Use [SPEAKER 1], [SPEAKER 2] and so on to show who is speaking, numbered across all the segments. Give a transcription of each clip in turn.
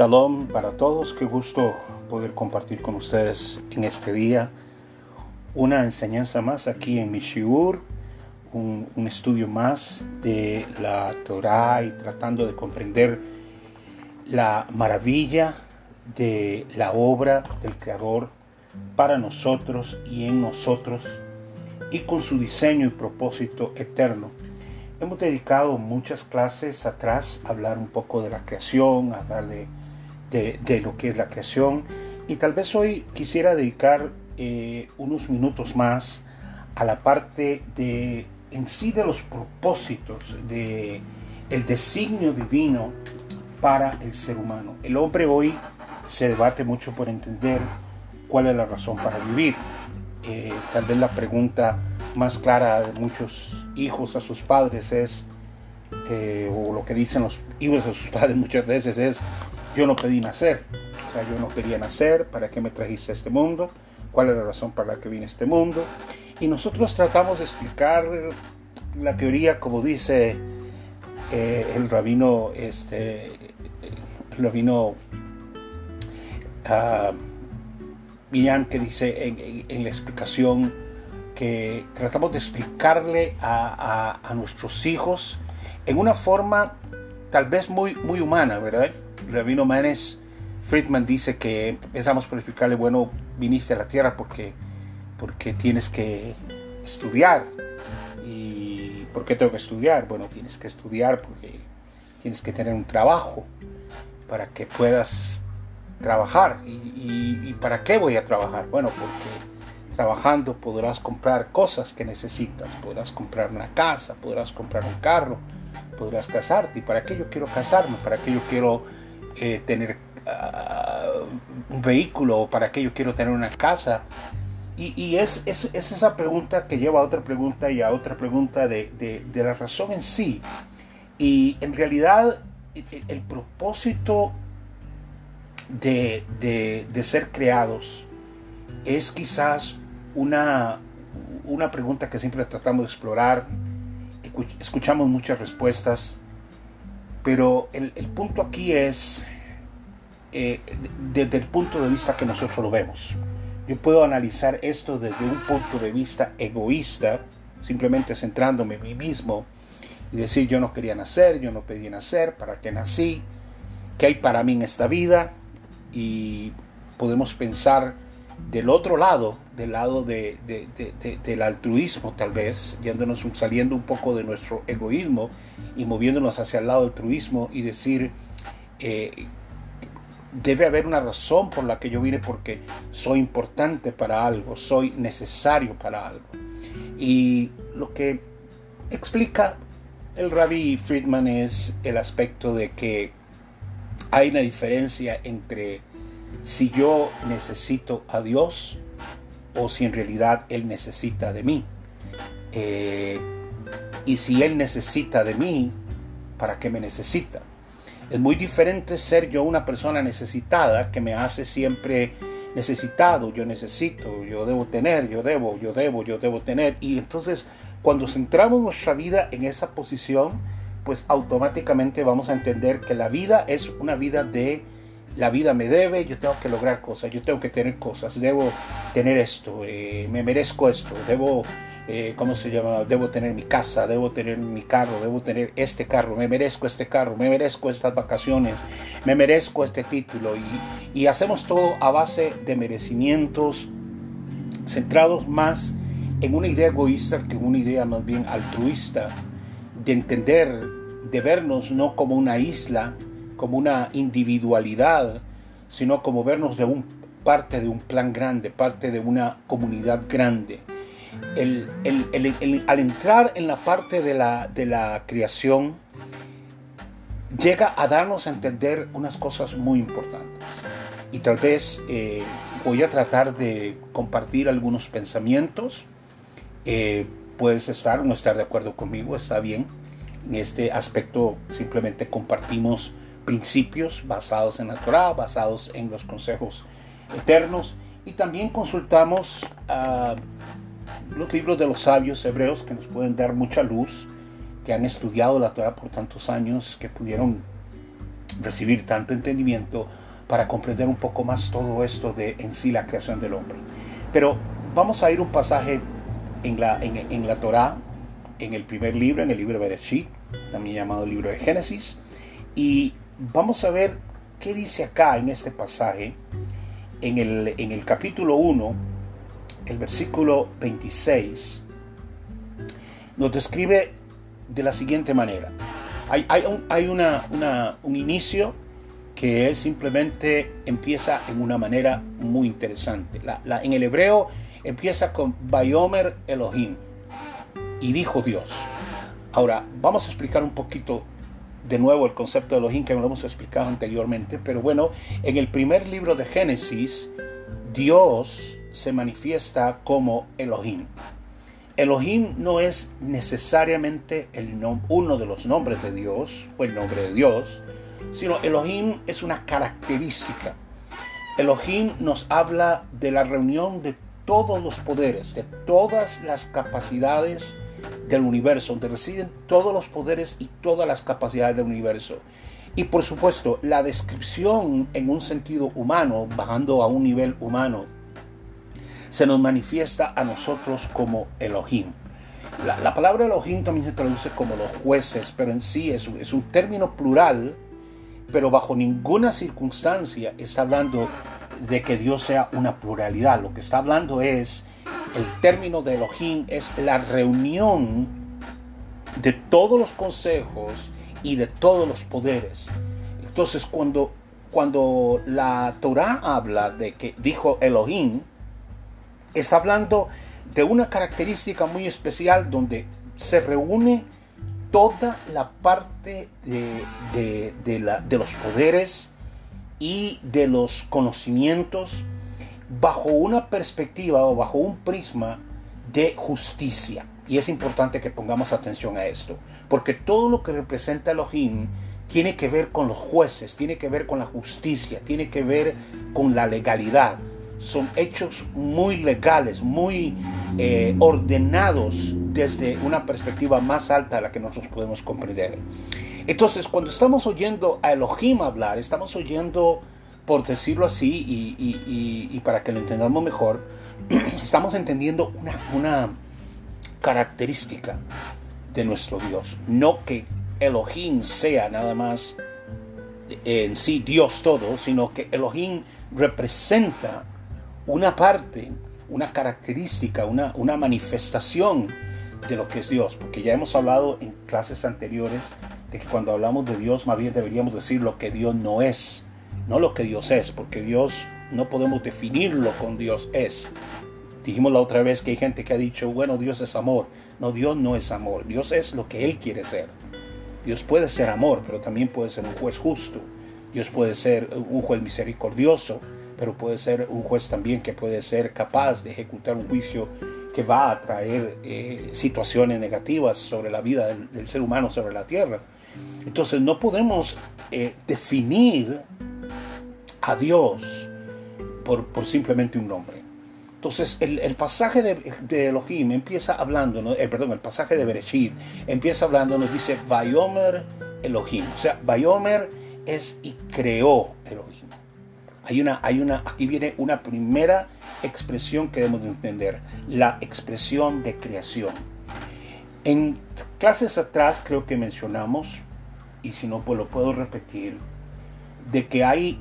[SPEAKER 1] Shalom para todos, qué gusto poder compartir con ustedes en este día una enseñanza más aquí en Mishiur, un, un estudio más de la Torah y tratando de comprender la maravilla de la obra del Creador para nosotros y en nosotros y con su diseño y propósito eterno. Hemos dedicado muchas clases atrás a hablar un poco de la creación, a hablar de, lo que es la creación. Y tal vez hoy quisiera dedicar eh, unos minutos más a la parte de en sí de los propósitos, de el designio divino para el ser humano. El hombre hoy se debate mucho por entender cuál es la razón para vivir. Eh, tal vez la pregunta más clara de muchos hijos a sus padres es, eh, o lo que dicen los hijos a sus padres muchas veces es, yo no pedí nacer, yo no quería nacer, ¿para qué me trajiste a este mundo? ¿Cuál es la razón para la que vine a este mundo? Y nosotros tratamos de explicar la teoría como dice eh, el rabino, este, el rabino uh, que dice en la explicación que tratamos de explicarle a, nuestros hijos en una forma tal vez muy, muy humana, ¿verdad? Rabino Manes Friedman dice que empezamos por explicarle, bueno, viniste a la tierra porque, porque tienes que estudiar. ¿Y por qué tengo que estudiar? Bueno, tienes que estudiar porque tienes que tener un trabajo para que puedas trabajar. ¿Y, y para qué voy a trabajar? Bueno, porque trabajando podrás comprar cosas que necesitas, podrás comprar una casa, podrás comprar un carro, podrás casarte. ¿Y para qué yo quiero casarme? ¿Para qué yo quiero eh, tener ah, un vehículo? ¿Para qué yo quiero tener una casa? Y, es, es, esa pregunta que lleva a otra pregunta y a otra pregunta de, la razón en sí. Y en realidad el, propósito de, de, ser creados es quizás una, una pregunta que siempre tratamos de explorar, escuchamos muchas respuestas, pero el, punto aquí es eh, desde el punto de vista que nosotros lo vemos. Yo puedo analizar esto desde un punto de vista egoísta, simplemente centrándome en mí mismo y decir yo no quería nacer, yo no pedí nacer, para qué nací, qué hay para mí en esta vida y podemos pensar del otro lado, del lado de, del altruismo tal vez, yéndonos, saliendo un poco de nuestro egoísmo y moviéndonos hacia el lado del altruismo y decir, eh, debe haber una razón por la que yo vine porque soy importante para algo, soy necesario para algo. Y lo que explica el rabbi Friedman es el aspecto de que hay una diferencia entre si yo necesito a Dios o si en realidad Él necesita de mí. Eh, y si Él necesita de mí, ¿para qué me necesita? Es muy diferente ser yo una persona necesitada que me hace siempre necesitado, yo necesito, yo debo tener, yo debo, yo debo, yo debo tener. Y entonces cuando centramos nuestra vida en esa posición, pues automáticamente vamos a entender que la vida es una vida de la vida me debe, yo tengo que lograr cosas, yo tengo que tener cosas, debo tener esto, eh, me merezco esto, debo, eh, ¿cómo se llama? Debo tener mi casa, debo tener mi carro, debo tener este carro, me merezco este carro, me merezco estas vacaciones, me merezco este título y, y hacemos todo a base de merecimientos centrados más en una idea egoísta que en una idea más bien altruista, de entender, de vernos no como una isla, como una individualidad, sino como vernos de un, parte de un plan grande, parte de una comunidad grande. Al entrar en la parte de la, de la creación, llega a darnos a entender unas cosas muy importantes. Y tal vez eh, voy a tratar de compartir algunos pensamientos. Eh, puedes estar o no estar de acuerdo conmigo, está bien. En este aspecto simplemente compartimos principios basados en la Torah, basados en los consejos eternos. Y también consultamos ah, los libros de los sabios hebreos que nos pueden dar mucha luz, que han estudiado la Torah por tantos años, que pudieron recibir tanto entendimiento para comprender un poco más todo esto de en sí la creación del hombre. Pero vamos a ir un pasaje en la, en, la Torá, en el primer libro, en el libro de Bereshit, también llamado libro de Génesis, y vamos a ver qué dice acá en este pasaje, en el, en el capítulo 1, el versículo 26, nos describe de la siguiente manera. Hay, un inicio que es simplemente empieza en una manera muy interesante. En el hebreo empieza con Bayomer Elohim y dijo Dios. Ahora, vamos a explicar un poquito de nuevo el concepto de Elohim que lo hemos explicado anteriormente, pero bueno, en el primer libro de Génesis, Dios se manifiesta como Elohim. Elohim no es necesariamente el uno de los nombres de Dios o el nombre de Dios, sino Elohim es una característica. Elohim nos habla de la reunión de todos los poderes, de todas las capacidades del universo, donde residen todos los poderes y todas las capacidades del universo. Y por supuesto, la descripción en un sentido humano, bajando a un nivel humano, se nos manifiesta a nosotros como Elohim. La, palabra Elohim también se traduce como los jueces, pero en sí es, un término plural, pero bajo ninguna circunstancia está hablando de que Dios sea una pluralidad. Lo que está hablando es, el término de Elohim es la reunión de todos los consejos y de todos los poderes. Entonces, cuando, cuando la Torah habla de que dijo Elohim, está hablando de una característica muy especial donde se reúne toda la parte de, de, los poderes y de los conocimientos bajo una perspectiva o bajo un prisma de justicia. Y es importante que pongamos atención a esto, porque todo lo que representa Elohim tiene que ver con los jueces, tiene que ver con la justicia, tiene que ver con la legalidad son hechos muy legales, muy eh, ordenados desde una perspectiva más alta a la que nosotros podemos comprender. Entonces, cuando estamos oyendo a Elohim hablar, estamos oyendo, por decirlo así, y, para que lo entendamos mejor, estamos entendiendo una, una característica de nuestro Dios. No que Elohim sea nada más en sí Dios todo, sino que Elohim representa una parte, una característica, una, una manifestación de lo que es Dios, porque ya hemos hablado en clases anteriores de que cuando hablamos de Dios más bien deberíamos decir lo que Dios no es, no lo que Dios es, porque Dios no podemos definirlo con Dios es. Dijimos la otra vez que hay gente que ha dicho, bueno, Dios es amor. No, Dios no es amor, Dios es lo que Él quiere ser. Dios puede ser amor, pero también puede ser un juez justo. Dios puede ser un juez misericordioso, pero puede ser un juez también que puede ser capaz de ejecutar un juicio que va a traer eh, situaciones negativas sobre la vida del, ser humano sobre la tierra. Entonces no podemos eh, definir a Dios por, simplemente un nombre. Entonces el, pasaje de, Elohim empieza hablando, eh, perdón, el pasaje de Bereshit empieza hablando, nos dice Bayomer Elohim. O sea, Bayomer es y creó Elohim. Hay una, hay una, aquí viene una primera expresión que debemos de entender, la expresión de creación. En clases atrás creo que mencionamos, y si no, pues lo puedo repetir, de que hay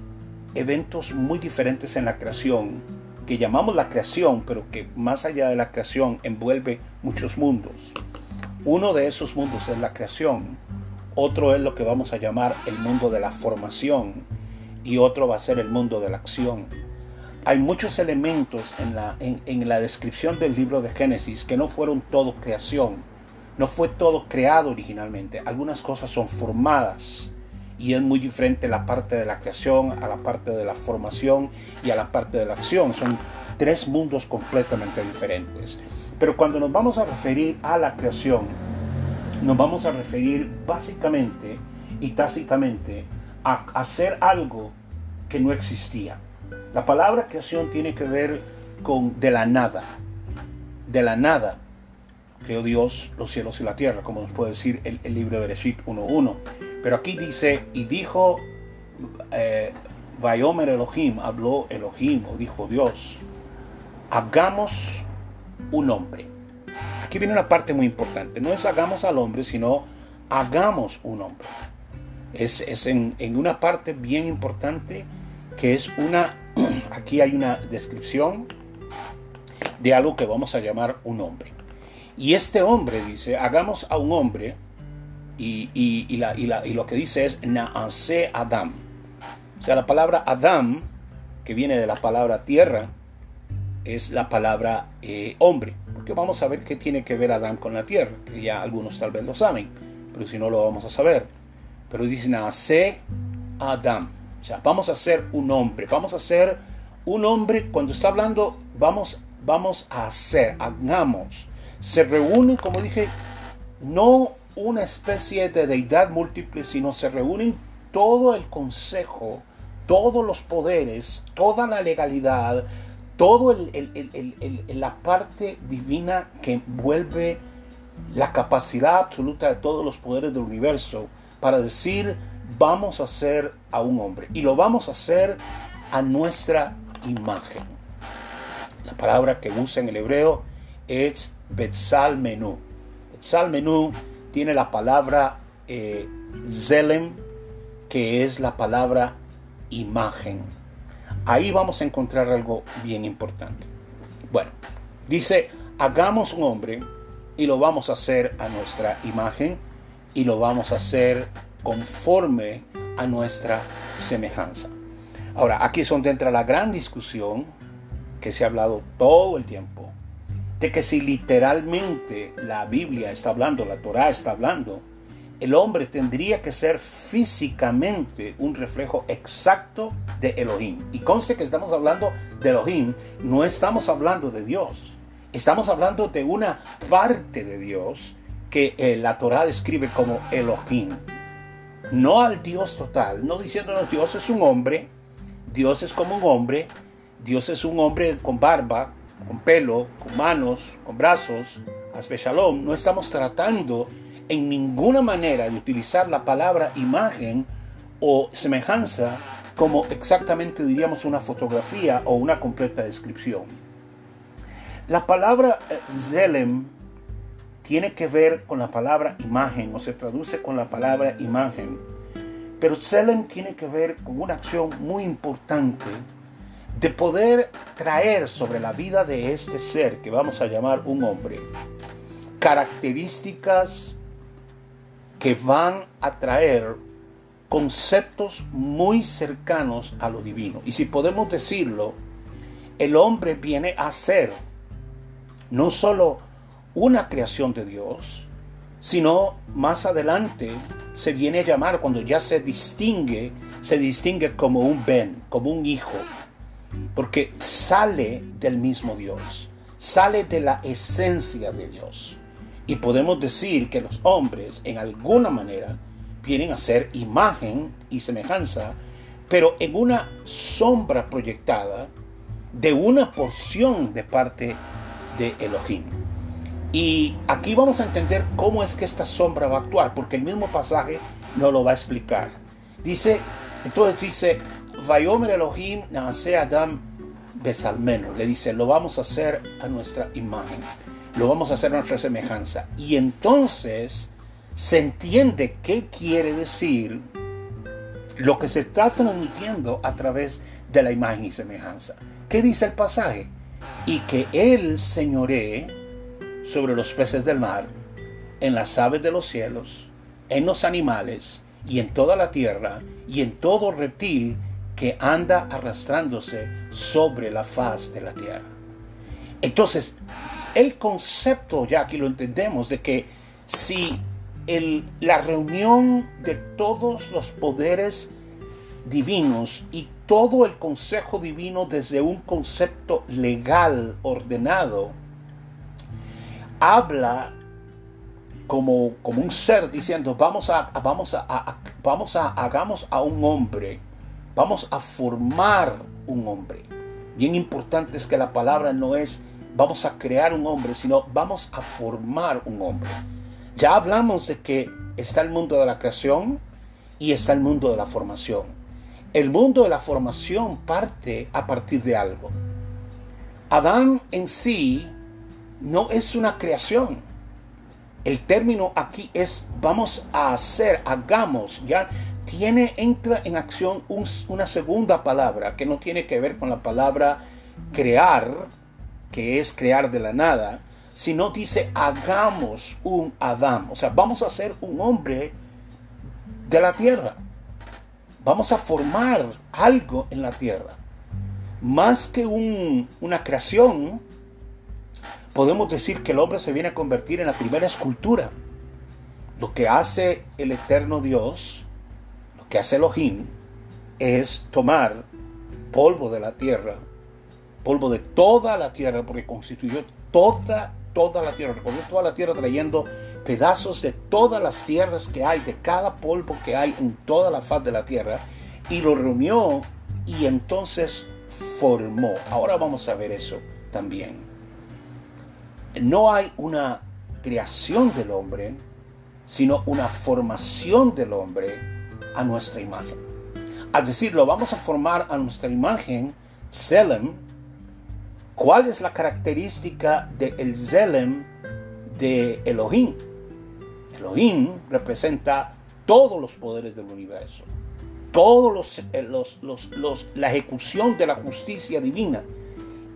[SPEAKER 1] eventos muy diferentes en la creación, que llamamos la creación, pero que más allá de la creación envuelve muchos mundos. Uno de esos mundos es la creación, otro es lo que vamos a llamar el mundo de la formación, y otro va a ser el mundo de la acción. Hay muchos elementos en la, en, la descripción del libro de Génesis que no fueron todo creación, no fue todo creado originalmente, algunas cosas son formadas y es muy diferente la parte de la creación a la parte de la formación y a la parte de la acción. Son tres mundos completamente diferentes. Pero cuando nos vamos a referir a la creación, nos vamos a referir básicamente y tácitamente hacer algo que no existía. La palabra creación tiene que ver con de la nada. De la nada creó Dios los cielos y la tierra, como nos puede decir el, libro de Bereshit 1.1. Pero aquí dice, y dijo eh, Vayomer Elohim, habló Elohim o dijo Dios, hagamos un hombre. Aquí viene una parte muy importante, no es hagamos al hombre, sino hagamos un hombre. Es, en, en una parte bien importante que es una, aquí hay una descripción de algo que vamos a llamar un hombre. Y este hombre dice, hagamos a un hombre, y, y, la, y lo que dice es Naase Adam. O sea, la palabra Adam, que viene de la palabra tierra, es la palabra eh, hombre. Porque vamos a ver qué tiene que ver Adán con la tierra, que ya algunos tal vez lo saben, pero si no lo vamos a saber. Pero dice Naase Adam. O sea, vamos a ser un hombre, vamos a ser un hombre, cuando está hablando, vamos, vamos a hacer, hagamos se reúnen, como dije, no una especie de deidad múltiple, sino se reúnen todo el consejo, todos los poderes, toda la legalidad, toda la parte divina que envuelve la capacidad absoluta de todos los poderes del universo para decir vamos a hacer a un hombre y lo vamos a hacer a nuestra imagen. La palabra que usa en el hebreo es Betzal Menú. Betzal Menú tiene la palabra eh, Zelem, que es la palabra imagen. Ahí vamos a encontrar algo bien importante. Bueno, dice, hagamos un hombre y lo vamos a hacer a nuestra imagen y lo vamos a hacer conforme a nuestra semejanza. Ahora, aquí es donde entra la gran discusión que se ha hablado todo el tiempo de que si literalmente la Biblia está hablando, la Torah está hablando, el hombre tendría que ser físicamente un reflejo exacto de Elohim. Y conste que estamos hablando de Elohim, no estamos hablando de Dios. Estamos hablando de una parte de Dios que eh, la Torah describe como Elohim. No al Dios total, no diciéndonos Dios es un hombre, Dios es como un hombre, Dios es un hombre con barba, con pelo, con manos, con brazos, Shalom, no estamos tratando en ninguna manera de utilizar la palabra imagen o semejanza como exactamente diríamos una fotografía o una completa descripción. La palabra eh, zelem tiene que ver con la palabra imagen o se traduce con la palabra imagen, pero zelem tiene que ver con una acción muy importante de poder traer sobre la vida de este ser que vamos a llamar un hombre características que van a traer conceptos muy cercanos a lo divino. Y si podemos decirlo, el hombre viene a ser no solo una creación de Dios, sino más adelante se viene a llamar, cuando ya se distingue, se distingue como un ben, como un hijo, porque sale del mismo Dios, sale de la esencia de Dios. Y podemos decir que los hombres, en alguna manera, vienen a ser imagen y semejanza, pero en una sombra proyectada de una porción de parte de Elohim. Y aquí vamos a entender cómo es que esta sombra va a actuar, porque el mismo pasaje no lo va a explicar. Dice, entonces dice, Vayomer Elohim nace Adam besalmeno. Le dice, lo vamos a hacer a nuestra imagen. Lo vamos a hacer a nuestra semejanza. Y entonces se entiende qué quiere decir lo que se está transmitiendo a través de la imagen y semejanza. ¿Qué dice el pasaje? Y que Él señoree sobre los peces del mar, en las aves de los cielos, en los animales y en toda la tierra y en todo reptil que anda arrastrándose sobre la faz de la tierra. Entonces, el concepto, ya aquí lo entendemos, de que si el, la reunión de todos los poderes divinos y todo el consejo divino desde un concepto legal ordenado, habla como, como un ser diciendo, vamos a, vamos a, vamos a, hagamos a un hombre Vamos a formar un hombre. Bien importante es que la palabra no es vamos a crear un hombre, sino vamos a formar un hombre. Ya hablamos de que está el mundo de la creación y está el mundo de la formación. El mundo de la formación parte a partir de algo. Adán en sí no es una creación. El término aquí es vamos a hacer, hagamos, ya tiene, entra en acción una segunda palabra que no tiene que ver con la palabra crear, que es crear de la nada, sino dice hagamos un Adán, o sea, vamos a hacer un hombre de la tierra. Vamos a formar algo en la tierra. Más que una creación, podemos decir que el hombre se viene a convertir en la primera escultura. Lo que hace el eterno Dios, lo que hace Elohim, es tomar polvo de la tierra, polvo de toda la tierra, porque constituyó toda, toda la tierra, recorrió toda la tierra trayendo pedazos de todas las tierras que hay, de cada polvo que hay en toda la faz de la tierra, y lo reunió y entonces formó. Ahora vamos a ver eso también. No hay una creación del hombre, sino una formación del hombre a nuestra imagen. Al decirlo, vamos a formar a nuestra imagen, Selem, ¿cuál es la característica del el Zelem de Elohim? Elohim representa todos los poderes del universo, todos eh, los, los, la ejecución de la justicia divina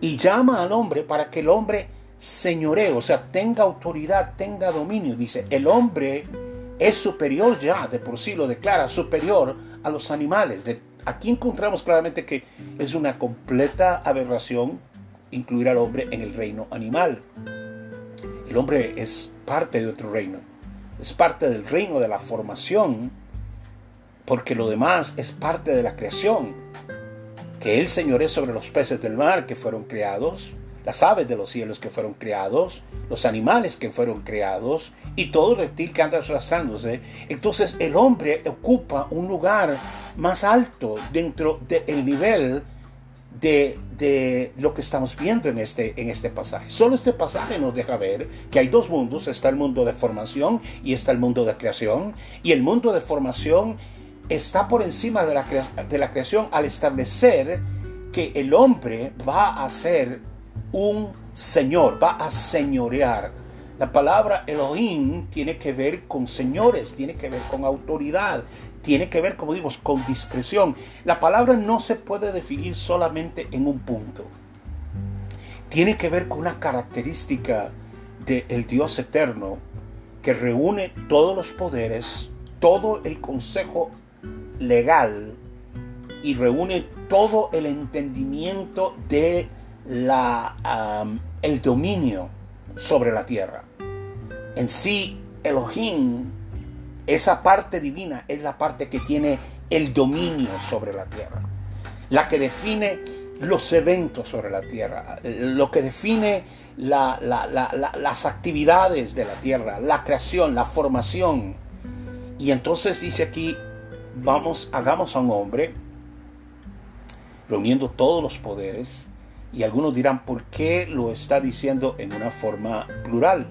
[SPEAKER 1] y llama al hombre para que el hombre señoree, o sea, tenga autoridad, tenga dominio. Dice, el hombre es superior ya, de por sí lo declara, superior a los animales. De, aquí encontramos claramente que es una completa aberración incluir al hombre en el reino animal. El hombre es parte de otro reino es parte del reino de la formación, porque lo demás es parte de la creación. Que Él señoree sobre los peces del mar que fueron creados, las aves de los cielos que fueron creados, los animales que fueron creados y todo reptil que anda arrastrándose. Entonces el hombre ocupa un lugar más alto dentro del nivel de, lo que estamos viendo en este, en este pasaje. Solo este pasaje nos deja ver que hay dos mundos, está el mundo de formación y está el mundo de creación, y el mundo de formación está por encima de la, de la creación al establecer que el hombre va a ser un señor, va a señorear. La palabra Elohim tiene que ver con señores, tiene que ver con autoridad, tiene que ver, como digo, con discreción. La palabra no se puede definir solamente en un punto. Tiene que ver con una característica del Dios eterno que reúne todos los poderes, todo el consejo legal y reúne todo el entendimiento de el dominio sobre la tierra. En sí, Elohim esa parte divina es la parte que tiene el dominio sobre la tierra, la que define los eventos sobre la tierra, lo que define las actividades de la tierra, la creación, la formación. Y entonces dice aquí, vamos, hagamos a un hombre, reuniendo todos los poderes, y algunos dirán, ¿por qué lo está diciendo en una forma plural?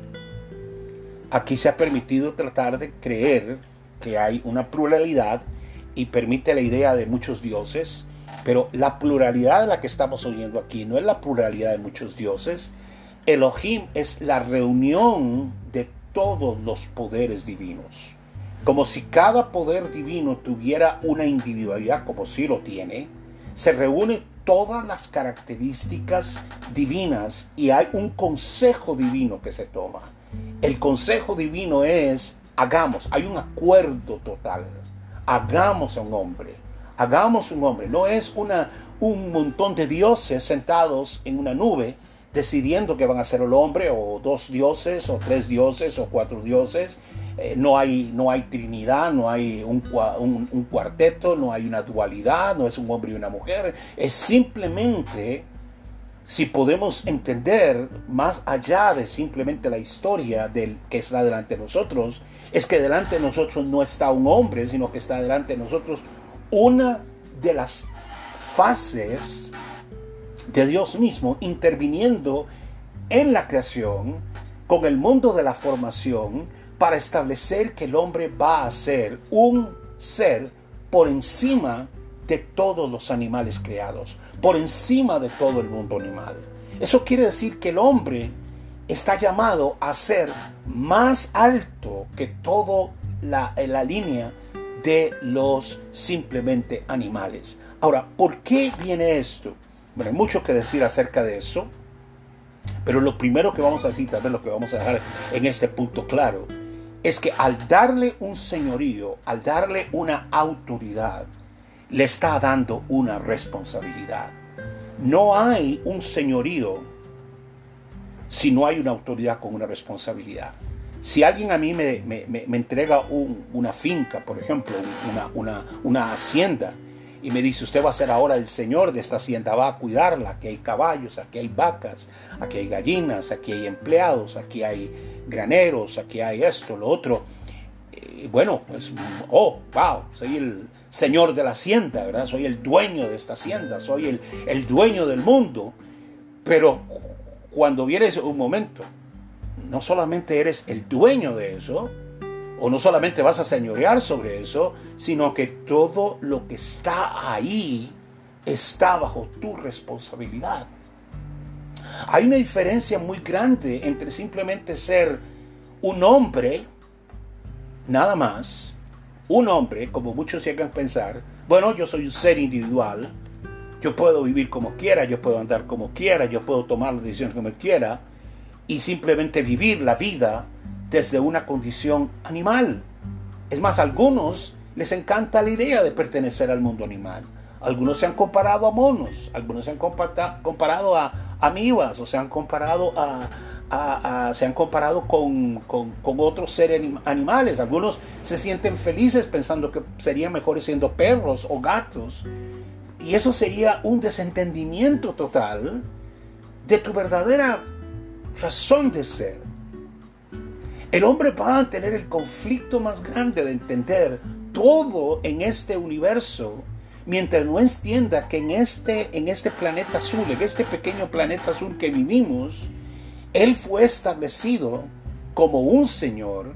[SPEAKER 1] Aquí se ha permitido tratar de creer que hay una pluralidad y permite la idea de muchos dioses, pero la pluralidad de la que estamos oyendo aquí no es la pluralidad de muchos dioses. Elohim es la reunión de todos los poderes divinos. Como si cada poder divino tuviera una individualidad, como si lo tiene, se reúne todas las características divinas y hay un consejo divino que se toma. El consejo divino es, hagamos, hay un acuerdo total, hagamos a un hombre, hagamos un hombre. No es una, un montón de dioses sentados en una nube decidiendo que van a ser el hombre, o dos dioses, o tres dioses, o cuatro dioses. Eh, no, hay, no hay trinidad, no hay un, un cuarteto, no hay una dualidad, no es un hombre y una mujer. Es simplemente si podemos entender más allá de simplemente la historia del que está delante de nosotros, es que delante de nosotros no está un hombre, sino que está delante de nosotros una de las fases de Dios mismo interviniendo en la creación con el mundo de la formación para establecer que el hombre va a ser un ser por encima de todos los animales creados, por encima de todo el mundo animal. Eso quiere decir que el hombre está llamado a ser más alto que toda la, la línea de los simplemente animales. Ahora, ¿por qué viene esto? Bueno, hay mucho que decir acerca de eso, pero lo primero que vamos a decir, tal vez lo que vamos a dejar en este punto claro, es que al darle un señorío, al darle una autoridad, le está dando una responsabilidad. No hay un señorío si no hay una autoridad con una responsabilidad. Si alguien a mí me, entrega una finca, por ejemplo, una, una, hacienda, y me dice, usted va a ser ahora el señor de esta hacienda, va a cuidarla, aquí hay caballos, aquí hay vacas, aquí hay gallinas, aquí hay empleados, aquí hay graneros, aquí hay esto, lo otro. Y bueno, pues, oh, wow, soy el señor de la hacienda, ¿verdad? Soy el dueño de esta hacienda, soy el, el dueño del mundo. Pero cuando viene un momento no solamente eres el dueño de eso, o no solamente vas a señorear sobre eso, sino que todo lo que está ahí está bajo tu responsabilidad. Hay una diferencia muy grande entre simplemente ser un hombre, nada más, un hombre, como muchos llegan a pensar, bueno, yo soy un ser individual, yo puedo vivir como quiera, yo puedo andar como quiera, yo puedo tomar las decisiones como quiera, y simplemente vivir la vida desde una condición animal. Es más, a algunos les encanta la idea de pertenecer al mundo animal. Algunos se han comparado a monos, algunos se han comparado a amibas o se han comparado a, se han comparado con, con, otros seres animales. Algunos se sienten felices pensando que serían mejores siendo perros o gatos. Y eso sería un desentendimiento total de tu verdadera razón de ser. El hombre va a tener el conflicto más grande de entender todo en este universo mientras no entienda que en este, en este planeta azul, en este pequeño planeta azul que vivimos, Él fue establecido como un Señor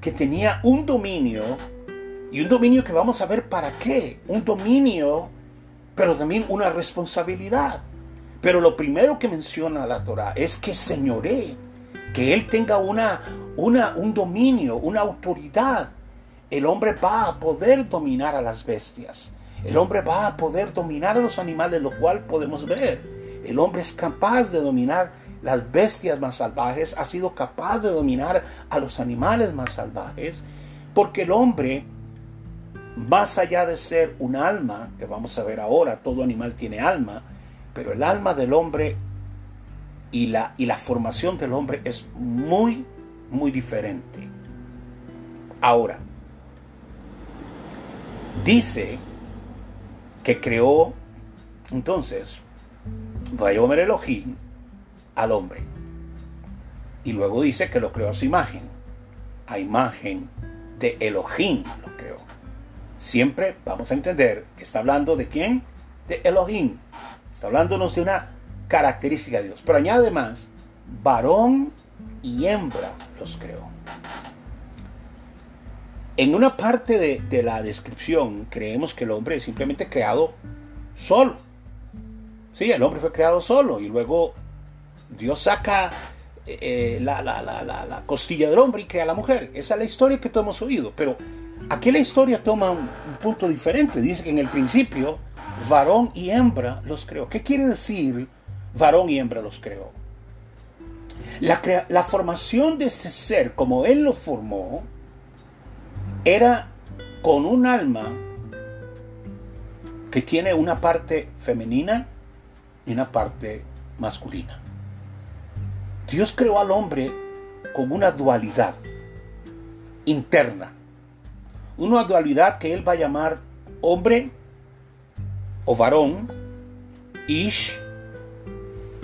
[SPEAKER 1] que tenía un dominio y un dominio que vamos a ver para qué, un dominio, pero también una responsabilidad. Pero lo primero que menciona la Torah es que señoree, que Él tenga una, una, un dominio, una autoridad. El hombre va a poder dominar a las bestias. El hombre va a poder dominar a los animales, lo cual podemos ver. El hombre es capaz de dominar las bestias más salvajes, ha sido capaz de dominar a los animales más salvajes, porque el hombre, más allá de ser un alma, que vamos a ver ahora, todo animal tiene alma, pero el alma del hombre y la, y la formación del hombre es muy, muy diferente. Ahora, dice que creó, entonces, Vayomer Elohim al hombre. Y luego dice que lo creó a su imagen. A imagen de Elohim lo creó. Siempre vamos a entender que está hablando de quién? De Elohim. Está hablándonos de una característica de Dios. Pero añade más, varón y hembra los creó. En una parte de, la descripción creemos que el hombre es simplemente creado solo. Sí, el hombre fue creado solo y luego Dios saca eh, la, la, costilla del hombre y crea a la mujer. Esa es la historia que todos hemos oído. Pero aquí la historia toma un punto diferente. Dice que en el principio varón y hembra los creó. ¿Qué quiere decir varón y hembra los creó? La, la formación de este ser, como Él lo formó, era con un alma que tiene una parte femenina y una parte masculina. Dios creó al hombre con una dualidad interna. Una dualidad que Él va a llamar hombre o varón, Ish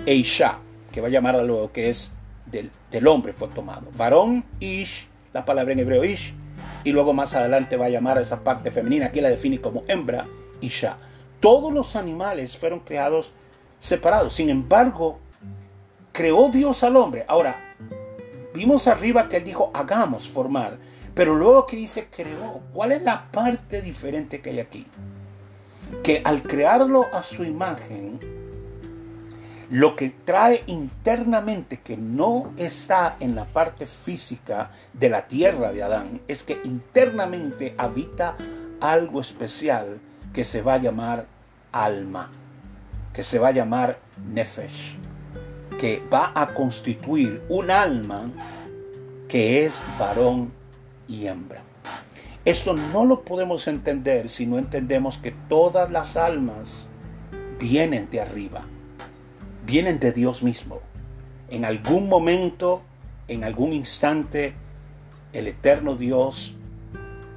[SPEAKER 1] e Isha, que va a llamar a lo que es del, hombre fue tomado. Varón, Ish, la palabra en hebreo Ish, y luego más adelante va a llamar a esa parte femenina, aquí la define como hembra, Isha. Todos los animales fueron creados separados. Sin embargo, creó Dios al hombre. Ahora, vimos arriba que él dijo, hagamos formar. Pero luego que dice creó, ¿cuál es la parte diferente que hay aquí? que al crearlo a su imagen, lo que trae internamente que no está en la parte física de la tierra de Adán es que internamente habita algo especial que se va a llamar alma, que se va a llamar nefesh, que va a constituir un alma que es varón y hembra. Esto no lo podemos entender si no entendemos que todas las almas vienen de arriba, vienen de Dios mismo. En algún momento, en algún instante, el eterno Dios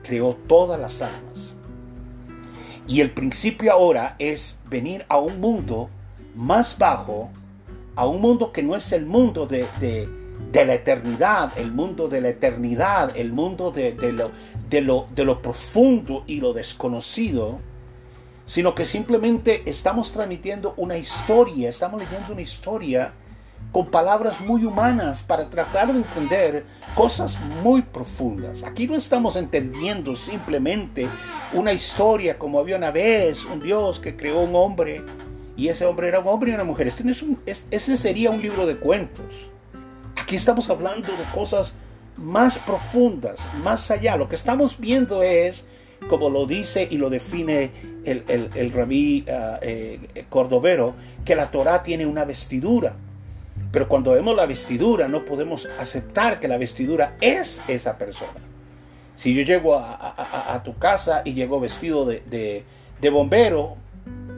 [SPEAKER 1] creó todas las almas. Y el principio ahora es venir a un mundo más bajo, a un mundo que no es el mundo de, de la eternidad, el mundo de la eternidad, el mundo de, lo, lo, de lo profundo y lo desconocido, sino que simplemente estamos transmitiendo una historia, estamos leyendo una historia con palabras muy humanas para tratar de entender cosas muy profundas. Aquí no estamos entendiendo simplemente una historia como había una vez un Dios que creó un hombre y ese hombre era un hombre y una mujer. Este ese sería un libro de cuentos. Aquí estamos hablando de cosas más profundas, más allá. Lo que estamos viendo es, como lo dice y lo define el, rabí ah, eh, cordovero, que la Torah tiene una vestidura. Pero cuando vemos la vestidura no podemos aceptar que la vestidura es esa persona. Si yo llego a, tu casa y llego vestido de, de bombero,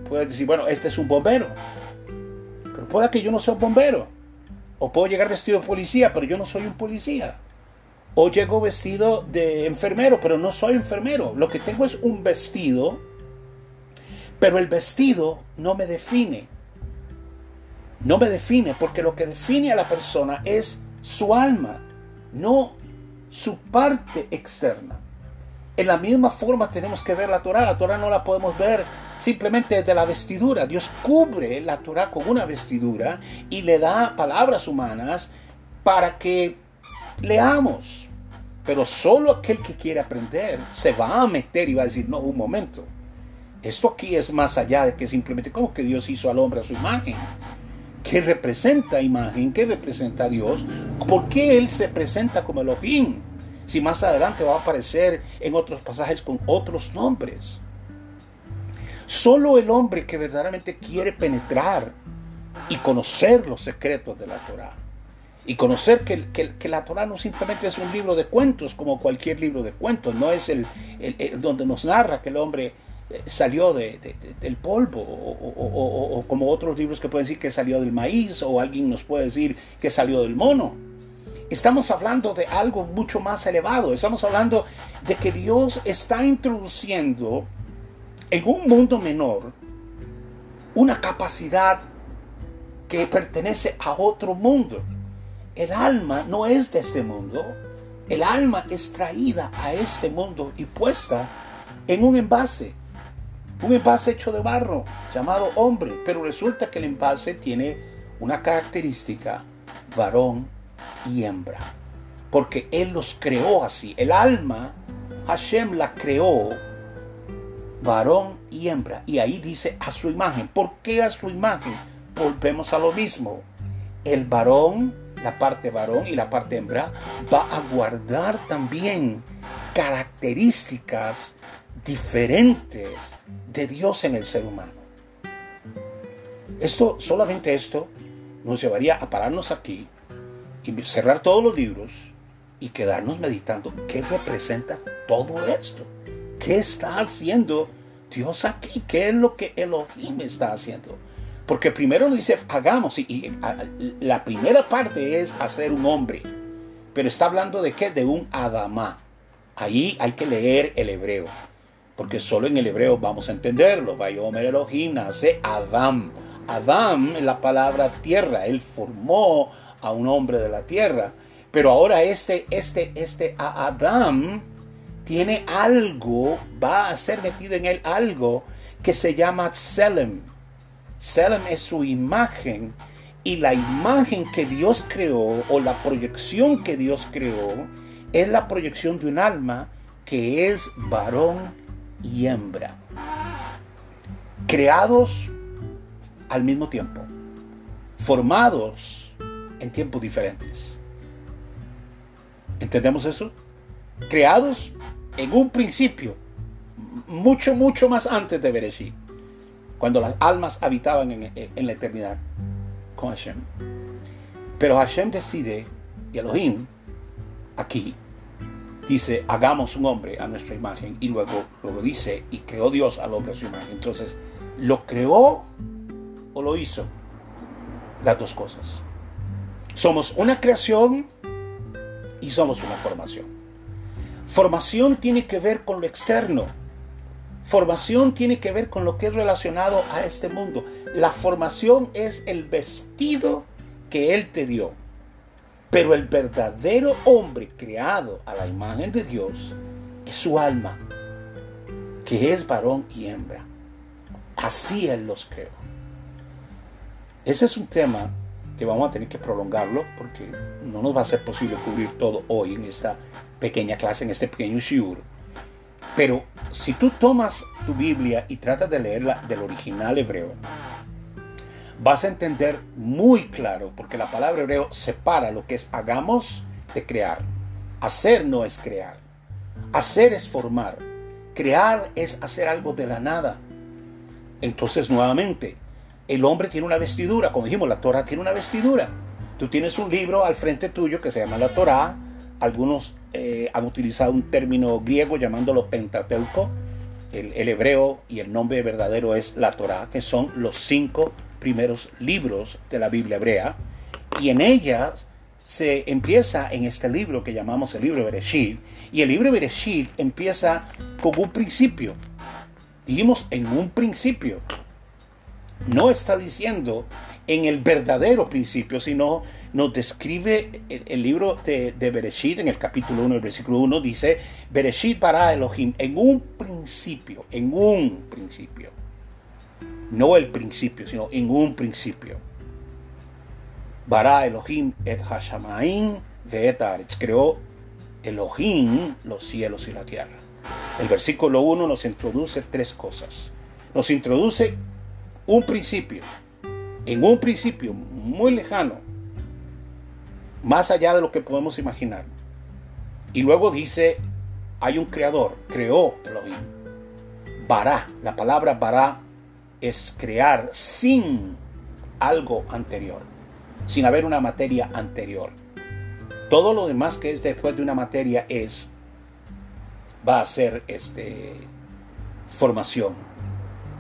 [SPEAKER 1] puedes decir, bueno, este es un bombero. Pero puede que yo no sea un bombero. O puedo llegar vestido de policía, pero yo no soy un policía. O llego vestido de enfermero, pero no soy enfermero. Lo que tengo es un vestido, pero el vestido no me define. No me define, porque lo que define a la persona es su alma, no su parte externa. En la misma forma tenemos que ver la Torah. La Torah no la podemos ver simplemente de la vestidura. Dios cubre la Torah con una vestidura y le da palabras humanas para que leamos. Pero solo aquel que quiere aprender se va a meter y va a decir, no, un momento. Esto aquí es más allá de que simplemente como que Dios hizo al hombre a su imagen. ¿Qué representa imagen? ¿Qué representa Dios? ¿Por qué Él se presenta como Elohim? Si más adelante va a aparecer en otros pasajes con otros nombres. Solo el hombre que verdaderamente quiere penetrar y conocer los secretos de la Torah. Y conocer que, la Torah no simplemente es un libro de cuentos como cualquier libro de cuentos, no es el, donde nos narra que el hombre eh, salió del polvo, o, como otros libros que pueden decir que salió del maíz, o alguien nos puede decir que salió del mono. Estamos hablando de algo mucho más elevado, estamos hablando de que Dios está introduciendo en un mundo menor una capacidad que pertenece a otro mundo. El alma no es de este mundo. El alma es traída a este mundo y puesta en un envase. Un envase hecho de barro llamado hombre. Pero resulta que el envase tiene una característica varón y hembra. Porque Él los creó así. El alma, Hashem la creó varón y hembra. Y ahí dice a su imagen. ¿Por qué a su imagen? Volvemos a lo mismo. El varón, la parte varón y la parte hembra, va a guardar también características diferentes de Dios en el ser humano. Esto, solamente esto, nos llevaría a pararnos aquí y cerrar todos los libros y quedarnos meditando qué representa todo esto. ¿Qué está haciendo Dios aquí? ¿Qué es lo que Elohim está haciendo? Porque primero nos dice, hagamos, y, la primera parte es hacer un hombre. Pero está hablando de qué? De un Adamá. Ahí hay que leer el hebreo. Porque solo en el hebreo vamos a entenderlo. Vayomer Elohim nace Adam. Adam es la palabra tierra. Él formó a un hombre de la tierra. Pero ahora este, este, este Adam tiene algo, va a ser metido en él algo que se llama Selem. Selem es su imagen y la imagen que Dios creó o la proyección que Dios creó es la proyección de un alma que es varón y hembra. creados al mismo tiempo, formados en tiempos diferentes. ¿Entendemos eso? Creados en un principio, mucho, mucho más antes de Bereshit, cuando las almas habitaban en, en la eternidad con Hashem. Pero Hashem decide, y Elohim, aquí, dice, hagamos un hombre a nuestra imagen, y luego, luego dice, y creó Dios al hombre a su imagen. Entonces, ¿lo creó o lo hizo? Las dos cosas. Somos una creación y somos una formación. Formación tiene que ver con lo externo. Formación tiene que ver con lo que es relacionado a este mundo. La formación es el vestido que Él te dio. Pero el verdadero hombre creado a la imagen de Dios es su alma, que es varón y hembra. Así Él los creó. Ese es un tema que vamos a tener que prolongarlo porque no nos va a ser posible cubrir todo hoy en esta pequeña clase, en este pequeño shiur. Pero si tú tomas tu Biblia y tratas de leerla del original hebreo, vas a entender muy claro, porque la palabra hebreo separa lo que es hagamos de crear. Hacer no es crear. Hacer es formar. Crear es hacer algo de la nada. Entonces, nuevamente, el hombre tiene una vestidura. Como dijimos, la Torah tiene una vestidura. Tú tienes un libro al frente tuyo que se llama la Torah. Algunos eh, han utilizado un término griego llamándolo Pentateuco. El, el, hebreo y el nombre verdadero es la Torah, que son los cinco primeros libros de la Biblia hebrea y en ellas se empieza en este libro que llamamos el libro de Bereshit y el libro de Bereshit empieza con un principio. Dijimos en un principio. No está diciendo en el verdadero principio, sino nos describe el, libro de, de, Bereshit en el capítulo 1, el versículo 1, dice, Bereshit para Elohim, en un principio, en un principio no el principio, sino en un principio. Bara Elohim et Hashamaim ve'et Creó Elohim los cielos y la tierra. El versículo 1 nos introduce tres cosas. Nos introduce un principio, en un principio muy lejano, más allá de lo que podemos imaginar. Y luego dice, hay un creador, creó Elohim. Bará, la palabra Bará es crear sin algo anterior, sin haber una materia anterior. Todo lo demás que es después de una materia es, va a ser este, formación.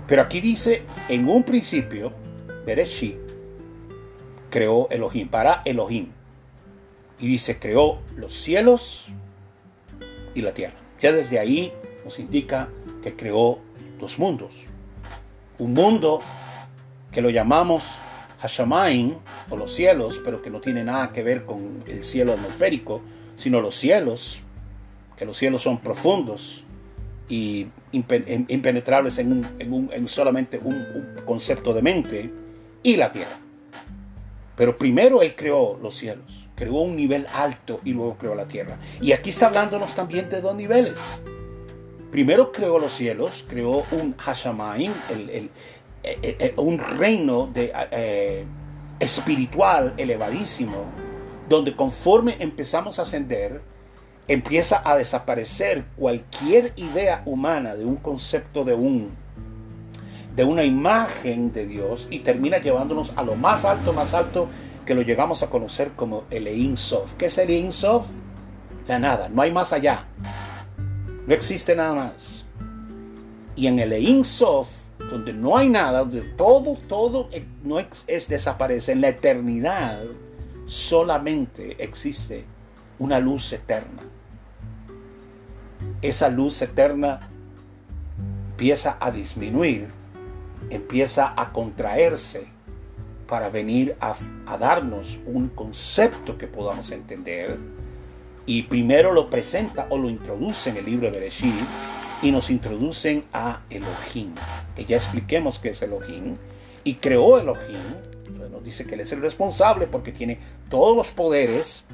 [SPEAKER 1] Pero aquí dice, en un principio, Bereshit creó Elohim, para Elohim. Y dice, creó los cielos y la tierra. Ya desde ahí nos indica que creó los mundos un mundo que lo llamamos Hashamain o los cielos, pero que no tiene nada que ver con el cielo atmosférico, sino los cielos, que los cielos son profundos y impenetrables en, en, solamente un concepto de mente, y la tierra. Pero primero Él creó los cielos, creó un nivel alto y luego creó la tierra. Y aquí está hablándonos también de dos niveles primero creó los cielos, creó un Hashamaim, eh, eh, eh, un reino espiritual elevadísimo, donde conforme empezamos a ascender, empieza a desaparecer cualquier idea humana de un concepto de un de una imagen de Dios y termina llevándonos a lo más alto, más alto que lo llegamos a conocer como el Ein Sof. ¿Qué es el Ein Sof? La nada, no hay más allá. No existe nada más. Y en el Ein Sof, donde no hay nada, donde todo, todo no es, desaparece, en la eternidad solamente existe una luz eterna. Esa luz eterna empieza a disminuir, empieza a contraerse para venir a, darnos un concepto que podamos entender. Y primero lo presenta o lo introduce en el libro de Bereshit y nos introducen a Elohim, que ya expliquemos qué es Elohim, y creó Elohim, nos dice que él es el responsable porque tiene todos los poderes,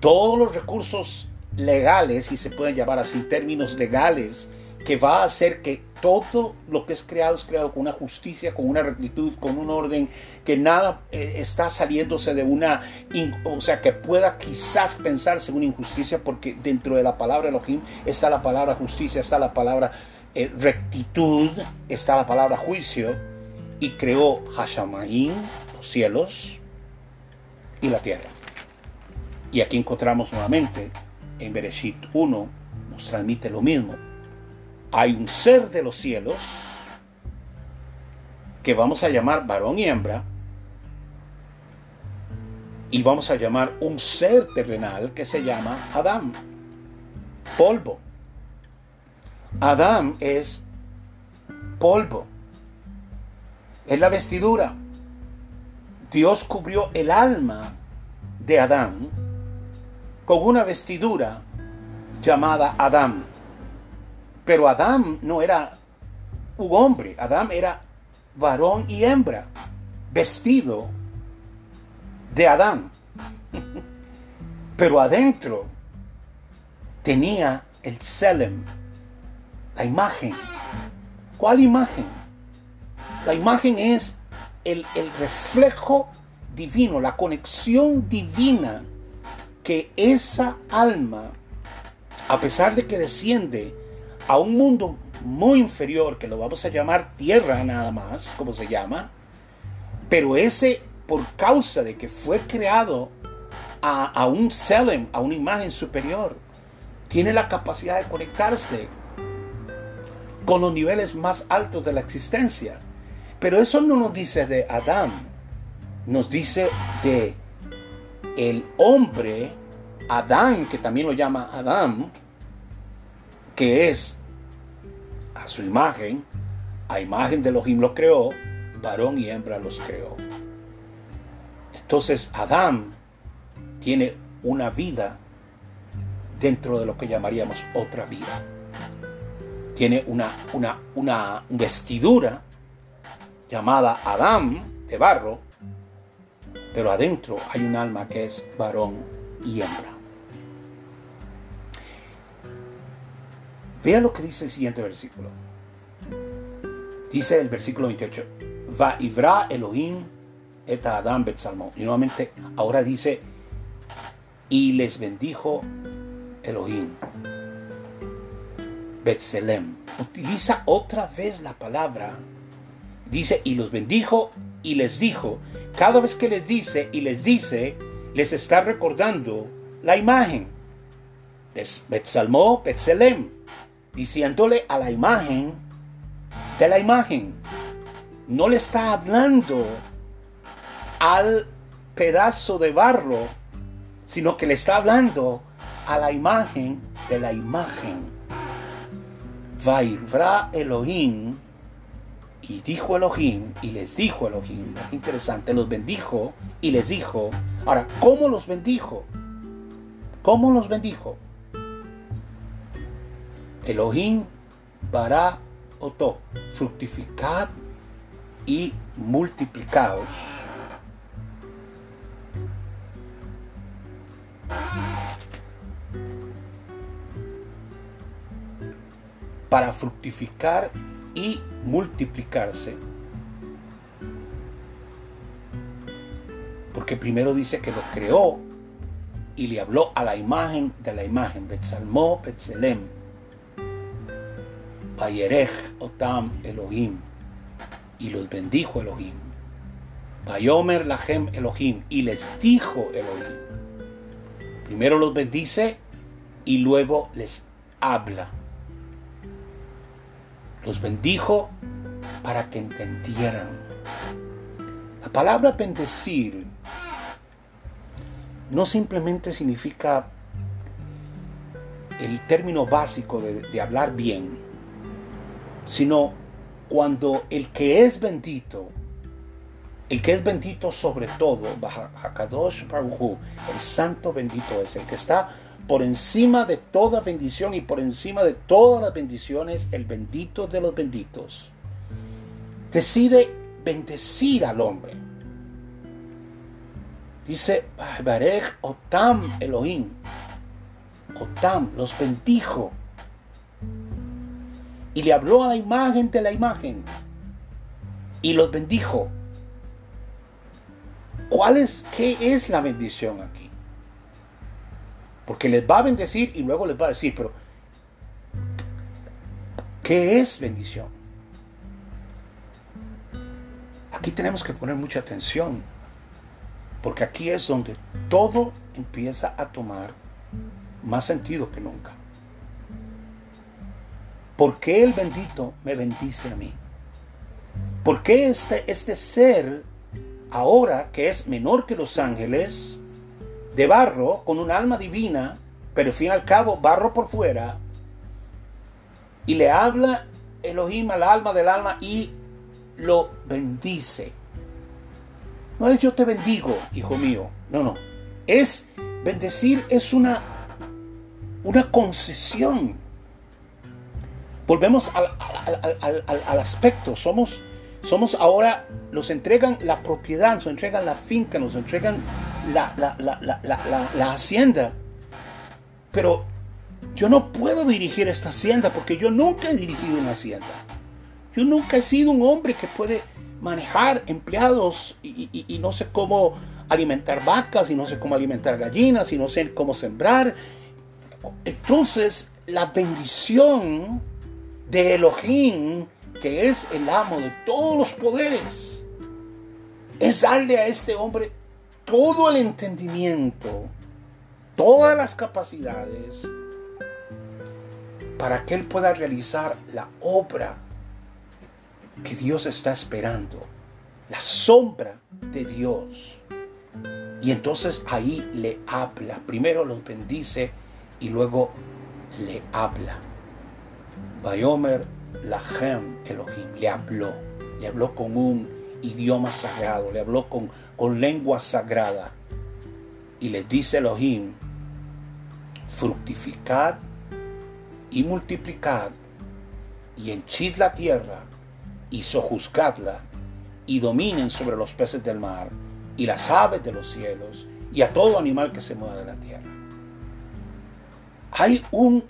[SPEAKER 1] todos los recursos legales, si se pueden llamar así, términos legales, que va a hacer que todo lo que es creado es creado con una justicia, con una rectitud, con un orden, que nada eh, está saliéndose de una, o sea, que pueda quizás pensarse una injusticia, porque dentro de la palabra Elohim está la palabra justicia, está la palabra eh, rectitud, está la palabra juicio, y creó Hashamaim, los cielos y la tierra. Y aquí encontramos nuevamente en Bereshit 1, nos transmite lo mismo hay un ser de los cielos que vamos a llamar varón y hembra, y vamos a llamar un ser terrenal que se llama Adán, polvo. Adán es polvo, es la vestidura. Dios cubrió el alma de Adán con una vestidura llamada Adán. Pero Adán no era un hombre, Adán era varón y hembra, vestido de Adán. Pero adentro tenía el Selem, la imagen. ¿Cuál imagen? La imagen es el, el reflejo divino, la conexión divina que esa alma, a pesar de que desciende a un mundo muy inferior, que lo vamos a llamar tierra nada más, como se llama, pero ese, por causa de que fue creado a, un Selem, a una imagen superior, tiene la capacidad de conectarse con los niveles más altos de la existencia. Pero eso no nos dice de Adán, nos dice de el hombre, Adán, que también lo llama Adán, que es a su imagen, a imagen de Elohim los creó, varón y hembra los creó. Entonces Adán tiene una vida dentro de lo que llamaríamos otra vida. Tiene una, una, una vestidura llamada Adán de barro, pero adentro hay un alma que es varón y hembra. Vea lo que dice el siguiente versículo. Dice el versículo 28. Va Ibra Elohim et Adam Betsalmo. Y nuevamente ahora dice, y les bendijo Elohim. Betselem. Utiliza otra vez la palabra. Dice, y los bendijo y les dijo. Cada vez que les dice y les dice, les está recordando la imagen. Betsalmo, Betselem diciéndole a la imagen de la imagen. No le está hablando al pedazo de barro, sino que le está hablando a la imagen de la imagen. Vairvra Elohim, y dijo Elohim, y les dijo Elohim, interesante, los bendijo y les dijo. Ahora, ¿cómo los bendijo? ¿Cómo los bendijo? Elohim para oto, fructificad y multiplicaos. Para fructificar y multiplicarse. Porque primero dice que lo creó y le habló a la imagen de la imagen, Betsalmó, Betselem Vayerej Otam Elohim. Y los bendijo Elohim. Vayomer Lahem Elohim. Y les dijo Elohim. Primero los bendice y luego les habla. Los bendijo para que entendieran. La palabra bendecir no simplemente significa el término básico de, de hablar bien sino cuando el que es bendito, el que es bendito sobre todo, Hakadosh Baruch el santo bendito es, el que está por encima de toda bendición y por encima de todas las bendiciones, el bendito de los benditos, decide bendecir al hombre. Dice, Barej Otam Elohim, Otam, los bendijo y le habló a la imagen de la imagen y los bendijo. ¿Cuál es, qué es la bendición aquí? Porque les va a bendecir y luego les va a decir, pero ¿qué es bendición? Aquí tenemos que poner mucha atención, porque aquí es donde todo empieza a tomar más sentido que nunca. ¿Por qué el bendito me bendice a mí? ¿Por qué este, este ser, ahora que es menor que los ángeles, de barro, con un alma divina, pero al fin y al cabo barro por fuera, y le habla Elohim al alma del alma y lo bendice? No es yo te bendigo, hijo mío. No, no. Es bendecir, es una, una concesión. Volvemos al, aspecto. Somos, somos ahora, nos entregan la propiedad, nos entregan la finca, nos entregan la, la hacienda. Pero yo no puedo dirigir esta hacienda porque yo nunca he dirigido una hacienda. Yo nunca he sido un hombre que puede manejar empleados y, no sé cómo alimentar vacas y no sé cómo alimentar gallinas y no sé cómo sembrar. Entonces, la bendición de Elohim, que es el amo de todos los poderes, es darle a este hombre todo el entendimiento, todas las capacidades, para que él pueda realizar la obra que Dios está esperando, la sombra de Dios. Y entonces ahí le habla. Primero los bendice y luego le habla. Bayomer Lahem Elohim le habló. Le habló con un idioma sagrado, le habló con, con lengua sagrada. Y le dice Elohim, fructificad y multiplicad y henchid la tierra y sojuzgadla, y dominen sobre los peces del mar, y las aves de los cielos, y a todo animal que se mueva de la tierra. Hay un,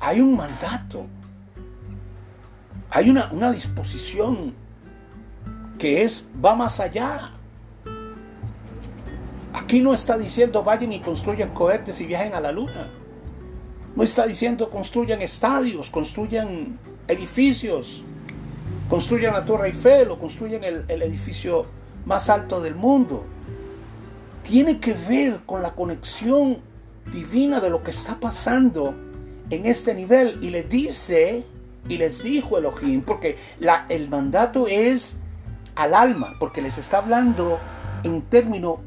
[SPEAKER 1] hay un mandato, hay una, disposición que es, va más allá. Aquí no está diciendo vayan y construyan cohetes y viajen a la luna. No está diciendo construyan estadios, construyan edificios, construyan la Torre Eiffel o construyan el, edificio más alto del mundo. Tiene que ver con la conexión divina de lo que está pasando en este nivel. Y les dice, y les dijo Elohim, porque el mandato es al alma, porque les está hablando en término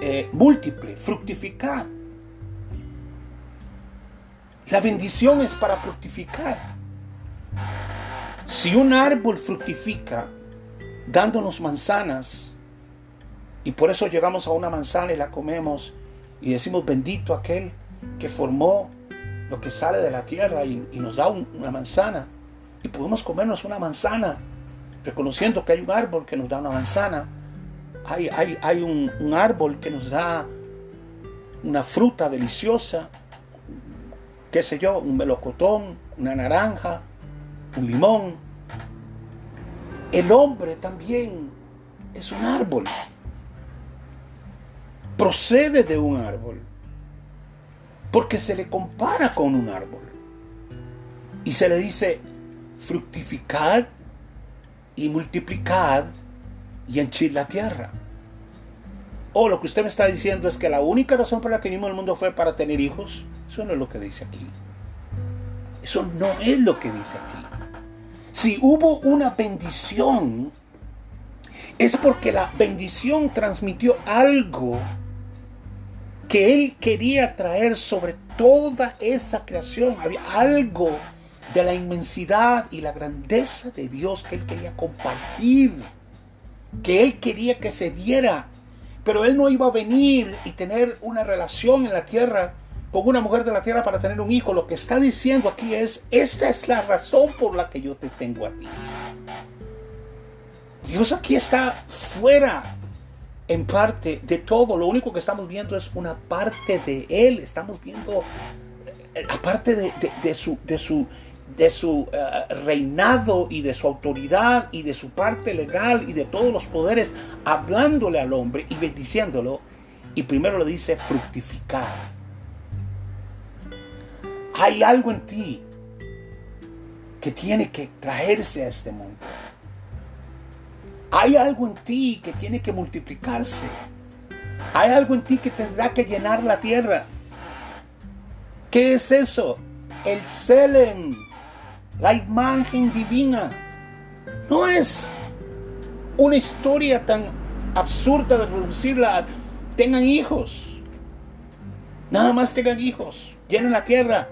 [SPEAKER 1] eh, múltiple, fructificar. La bendición es para fructificar. Si un árbol fructifica dándonos manzanas, y por eso llegamos a una manzana y la comemos y decimos bendito aquel que formó lo que sale de la tierra y, nos da una manzana, y podemos comernos una manzana, reconociendo que hay un árbol que nos da una manzana, hay, hay, hay un, un árbol que nos da una fruta deliciosa, qué sé yo, un melocotón, una naranja, un limón. El hombre también es un árbol. Procede de un árbol. Porque se le compara con un árbol. Y se le dice, fructificad y multiplicad y henchid la tierra. O lo que usted me está diciendo es que la única razón por la que vinimos al mundo fue para tener hijos. Eso no es lo que dice aquí. Eso no es lo que dice aquí. Si hubo una bendición, es porque la bendición transmitió algo que Él quería traer sobre toda esa creación. Algo de la inmensidad y la grandeza de Dios que Él quería compartir, que Él quería que se diera. Pero Él no iba a venir y tener una relación en la tierra con una mujer de la tierra para tener un hijo. Lo que está diciendo aquí es, esta es la razón por la que yo te tengo a ti. Dios aquí está fuera en parte de todo. Lo único que estamos viendo es una parte de Él. Estamos viendo eh, aparte de, su, de, su, de su eh, reinado y de su autoridad y de su parte legal y de todos los poderes, hablándole al hombre y bendiciéndolo. Y primero le dice fructificar. Hay algo en ti que tiene que traerse a este mundo. Hay algo en ti que tiene que multiplicarse. Hay algo en ti que tendrá que llenar la tierra. ¿Qué es eso? El Selem, la imagen divina. No es una historia tan absurda de reducirla. Tengan hijos. Nada más tengan hijos. Llenen la tierra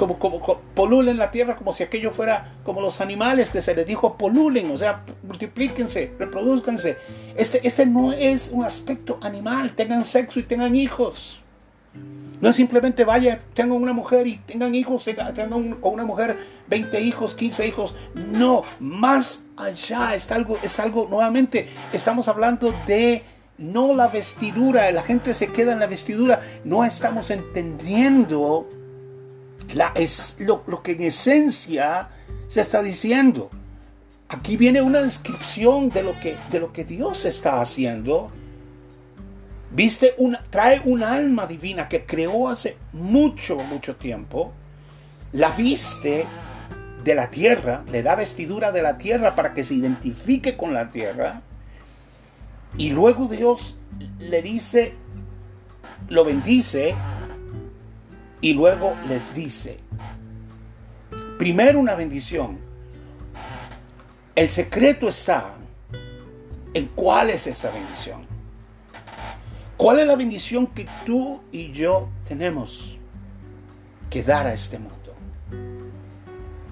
[SPEAKER 1] como, como, polulen la tierra como si aquello fuera como los animales que se les dijo polulen, o sea, multiplíquense, reproduzcanse. Este, este no es un aspecto animal, tengan sexo y tengan hijos. No es simplemente vaya, tengan una mujer y tengan hijos, tengan una mujer 20 hijos, 15 hijos. No, más allá está algo, es algo, nuevamente, estamos hablando de no la vestidura, la gente se queda en la vestidura, no estamos entendiendo es lo, que en esencia se está diciendo. Aquí viene una descripción de lo que, de lo que Dios está haciendo. Viste, una, trae una alma divina que creó hace mucho, mucho tiempo. La viste de la tierra, le da vestidura de la tierra para que se identifique con la tierra. Y luego Dios le dice, lo bendice y luego les dice, primero una bendición. El secreto está en cuál es esa bendición. ¿Cuál es la bendición que tú y yo tenemos que dar a este mundo?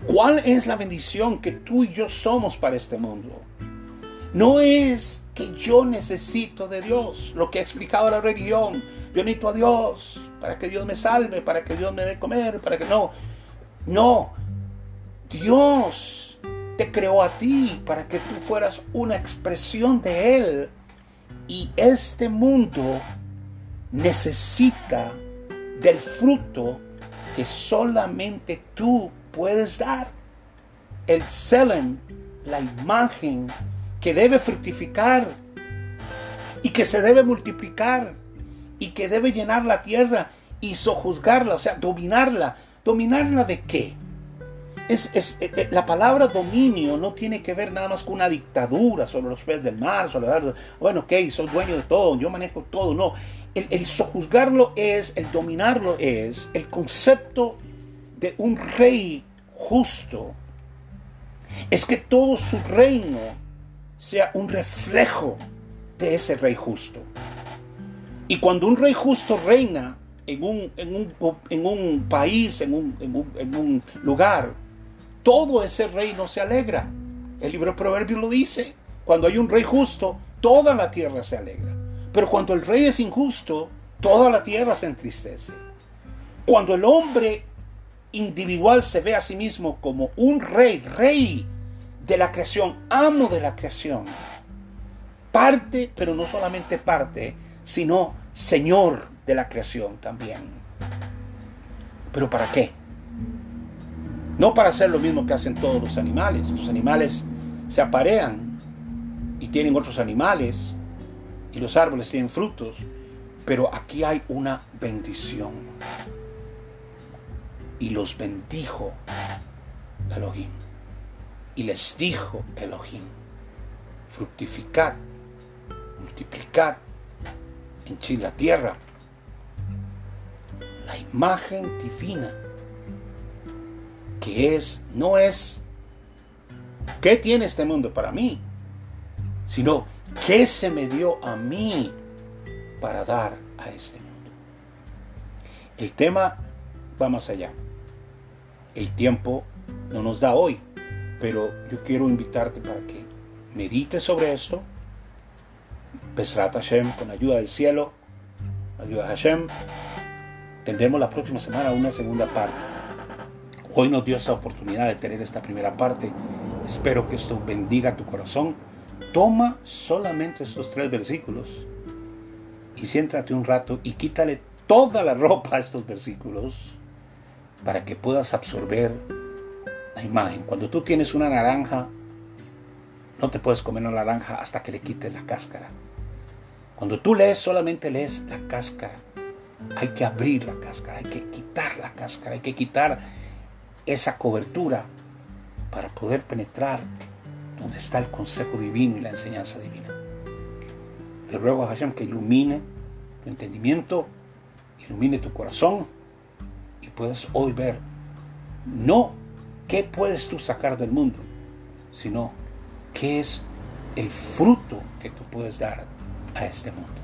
[SPEAKER 1] ¿Cuál es la bendición que tú y yo somos para este mundo? No es que yo necesito de Dios, lo que ha explicado la religión. Yo necesito a Dios para que Dios me salve, para que Dios me dé comer, para que no. No, Dios te creó a ti para que tú fueras una expresión de Él. Y este mundo necesita del fruto que solamente tú puedes dar. El Selen, la imagen que debe fructificar y que se debe multiplicar y que debe llenar la tierra y sojuzgarla, o sea, dominarla. ¿Dominarla de qué? Es, es, eh, eh, la palabra dominio no tiene que ver nada más con una dictadura sobre los peces del mar, sobre bueno, ok, soy dueño de todo, yo manejo todo, no. El, el sojuzgarlo es, el dominarlo es el concepto de un rey justo. Es que todo su reino sea un reflejo de ese rey justo. Y cuando un rey justo reina en un, en un, país, en un, en un, lugar, todo ese reino se alegra. El libro de Proverbios lo dice. Cuando hay un rey justo, toda la tierra se alegra. Pero cuando el rey es injusto, toda la tierra se entristece. Cuando el hombre individual se ve a sí mismo como un rey, rey de la creación, amo de la creación. Parte, pero no solamente parte, sino Señor de la creación también. ¿Pero para qué? No para hacer lo mismo que hacen todos los animales. Los animales se aparean y tienen otros animales y los árboles tienen frutos. Pero aquí hay una bendición. Y los bendijo Elohim. Y les dijo Elohim, fructificad, multiplicad, henchid la tierra. La imagen divina, que es, no es, ¿qué tiene este mundo para mí? Sino, ¿qué se me dio a mí para dar a este mundo? El tema va más allá. El tiempo no nos da hoy pero yo quiero invitarte para que medites sobre esto. Besrat Hashem, con ayuda del cielo, ayuda de Hashem. Tendremos la próxima semana una segunda parte. Hoy nos dio esa oportunidad de tener esta primera parte. Espero que esto bendiga tu corazón. Toma solamente estos tres versículos y siéntate un rato y quítale toda la ropa a estos versículos para que puedas absorber la imagen. Cuando tú tienes una naranja, no te puedes comer una naranja hasta que le quites la cáscara. Cuando tú lees, solamente lees la cáscara. Hay que abrir la cáscara, hay que quitar la cáscara, hay que quitar esa cobertura para poder penetrar donde está el consejo divino y la enseñanza divina. Le ruego a Hashem que ilumine tu entendimiento, ilumine tu corazón y puedas hoy ver no qué puedes tú sacar del mundo, sino qué es el fruto que tú puedes dar a este mundo.